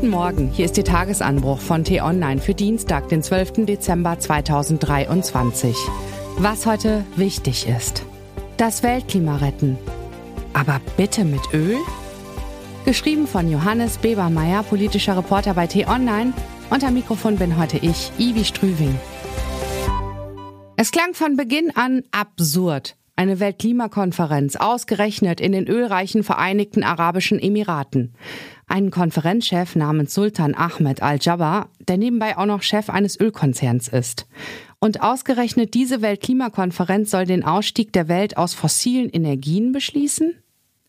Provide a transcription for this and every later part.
Guten Morgen, hier ist Ihr Tagesanbruch von T-Online für Dienstag, den 12. Dezember 2023. Was heute wichtig ist. Das Weltklima retten. Aber bitte mit Öl? Geschrieben von Johannes Bebermeier, politischer Reporter bei T-Online. Am Mikrofon bin heute ich, Ivi Strüving. Es klang von Beginn an absurd. Eine Weltklimakonferenz, ausgerechnet in den ölreichen Vereinigten Arabischen Emiraten. Ein Konferenzchef namens Sultan Ahmed Al-Jabbar, der nebenbei auch noch Chef eines Ölkonzerns ist. Und ausgerechnet diese Weltklimakonferenz soll den Ausstieg der Welt aus fossilen Energien beschließen?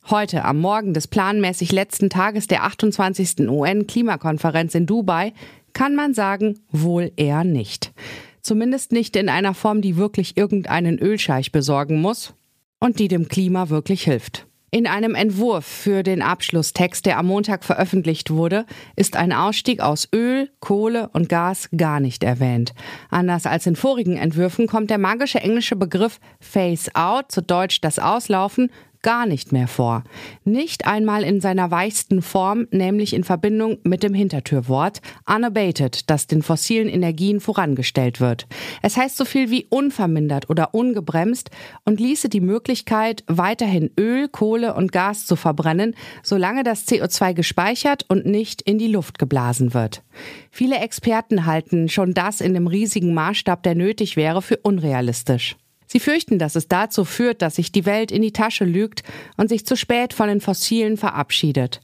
Heute, am Morgen des planmäßig letzten Tages der 28. UN-Klimakonferenz in Dubai, kann man sagen, wohl eher nicht. Zumindest nicht in einer Form, die wirklich irgendeinen Ölscheich besorgen muss und die dem Klima wirklich hilft. In einem Entwurf für den Abschlusstext, der am Montag veröffentlicht wurde, ist ein Ausstieg aus Öl, Kohle und Gas gar nicht erwähnt. Anders als in vorigen Entwürfen kommt der magische englische Begriff Phase Out, zu Deutsch das Auslaufen, gar nicht mehr vor. Nicht einmal in seiner weichsten Form, nämlich in Verbindung mit dem Hintertürwort unabated, das den fossilen Energien vorangestellt wird. Es heißt so viel wie unvermindert oder ungebremst und ließe die Möglichkeit, weiterhin Öl, Kohle und Gas zu verbrennen, solange das CO2 gespeichert und nicht in die Luft geblasen wird. Viele Experten halten schon das in dem riesigen Maßstab, der nötig wäre, für unrealistisch. Sie fürchten, dass es dazu führt, dass sich die Welt in die Tasche lügt und sich zu spät von den Fossilen verabschiedet.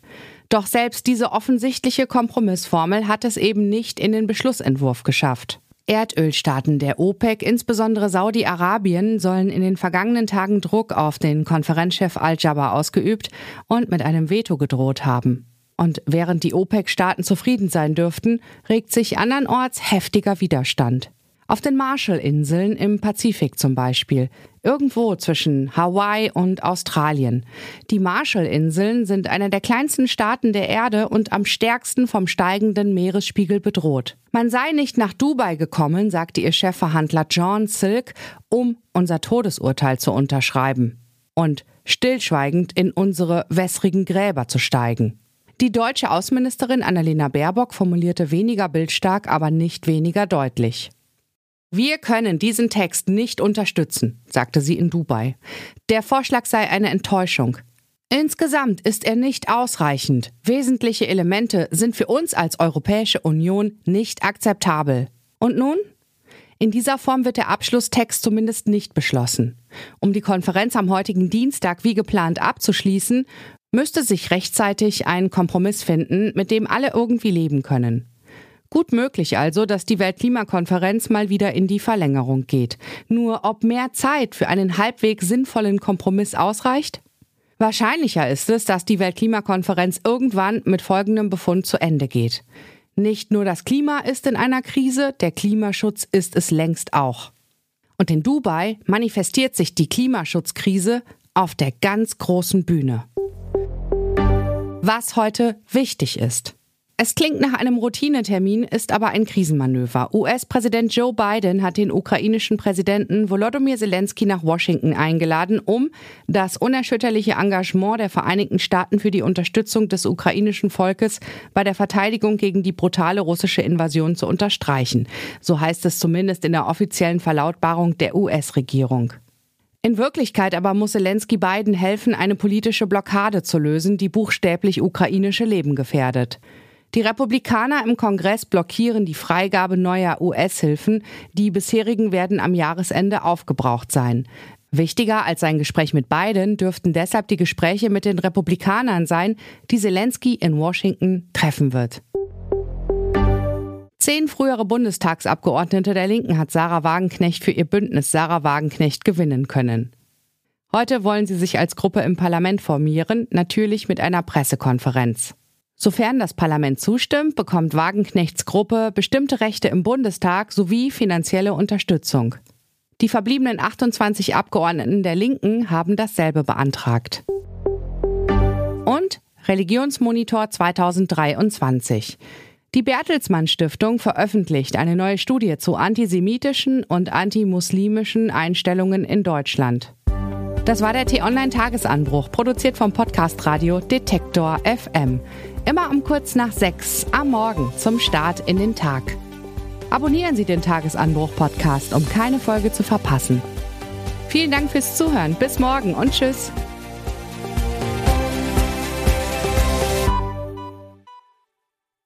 Doch selbst diese offensichtliche Kompromissformel hat es eben nicht in den Beschlussentwurf geschafft. Erdölstaaten der OPEC, insbesondere Saudi-Arabien, sollen in den vergangenen Tagen Druck auf den Konferenzchef Al-Jaber ausgeübt und mit einem Veto gedroht haben. Und während die OPEC-Staaten zufrieden sein dürften, regt sich andernorts heftiger Widerstand. Auf den Marshallinseln im Pazifik zum Beispiel, irgendwo zwischen Hawaii und Australien. Die Marshallinseln sind einer der kleinsten Staaten der Erde und am stärksten vom steigenden Meeresspiegel bedroht. Man sei nicht nach Dubai gekommen, sagte ihr Chefverhandler John Silk, um unser Todesurteil zu unterschreiben und stillschweigend in unsere wässrigen Gräber zu steigen. Die deutsche Außenministerin Annalena Baerbock formulierte weniger bildstark, aber nicht weniger deutlich. Wir können diesen Text nicht unterstützen, sagte sie in Dubai. Der Vorschlag sei eine Enttäuschung. Insgesamt ist er nicht ausreichend. Wesentliche Elemente sind für uns als Europäische Union nicht akzeptabel. Und nun? In dieser Form wird der Abschlusstext zumindest nicht beschlossen. Um die Konferenz am heutigen Dienstag wie geplant abzuschließen, müsste sich rechtzeitig ein Kompromiss finden, mit dem alle irgendwie leben können. Gut möglich also, dass die Weltklimakonferenz mal wieder in die Verlängerung geht. Nur ob mehr Zeit für einen halbwegs sinnvollen Kompromiss ausreicht? Wahrscheinlicher ist es, dass die Weltklimakonferenz irgendwann mit folgendem Befund zu Ende geht. Nicht nur das Klima ist in einer Krise, der Klimaschutz ist es längst auch. Und in Dubai manifestiert sich die Klimaschutzkrise auf der ganz großen Bühne. Was heute wichtig ist. Es klingt nach einem Routinetermin, ist aber ein Krisenmanöver. US-Präsident Joe Biden hat den ukrainischen Präsidenten Volodymyr Zelensky nach Washington eingeladen, um das unerschütterliche Engagement der Vereinigten Staaten für die Unterstützung des ukrainischen Volkes bei der Verteidigung gegen die brutale russische Invasion zu unterstreichen. So heißt es zumindest in der offiziellen Verlautbarung der US-Regierung. In Wirklichkeit aber muss Zelensky Biden helfen, eine politische Blockade zu lösen, die buchstäblich ukrainische Leben gefährdet. Die Republikaner im Kongress blockieren die Freigabe neuer US-Hilfen. Die bisherigen werden am Jahresende aufgebraucht sein. Wichtiger als sein Gespräch mit Biden dürften deshalb die Gespräche mit den Republikanern sein, die Zelensky in Washington treffen wird. Zehn frühere Bundestagsabgeordnete der Linken hat Sarah Wagenknecht für ihr Bündnis Sarah Wagenknecht gewinnen können. Heute wollen sie sich als Gruppe im Parlament formieren, natürlich mit einer Pressekonferenz. Sofern das Parlament zustimmt, bekommt Wagenknechts Gruppe bestimmte Rechte im Bundestag sowie finanzielle Unterstützung. Die verbliebenen 28 Abgeordneten der Linken haben dasselbe beantragt. Und Religionsmonitor 2023. Die Bertelsmann Stiftung veröffentlicht eine neue Studie zu antisemitischen und antimuslimischen Einstellungen in Deutschland. Das war der T-Online-Tagesanbruch, produziert vom Podcast Radio Detektor FM. Immer um kurz nach sechs am Morgen zum Start in den Tag. Abonnieren Sie den Tagesanbruch-Podcast, um keine Folge zu verpassen. Vielen Dank fürs Zuhören. Bis morgen und tschüss.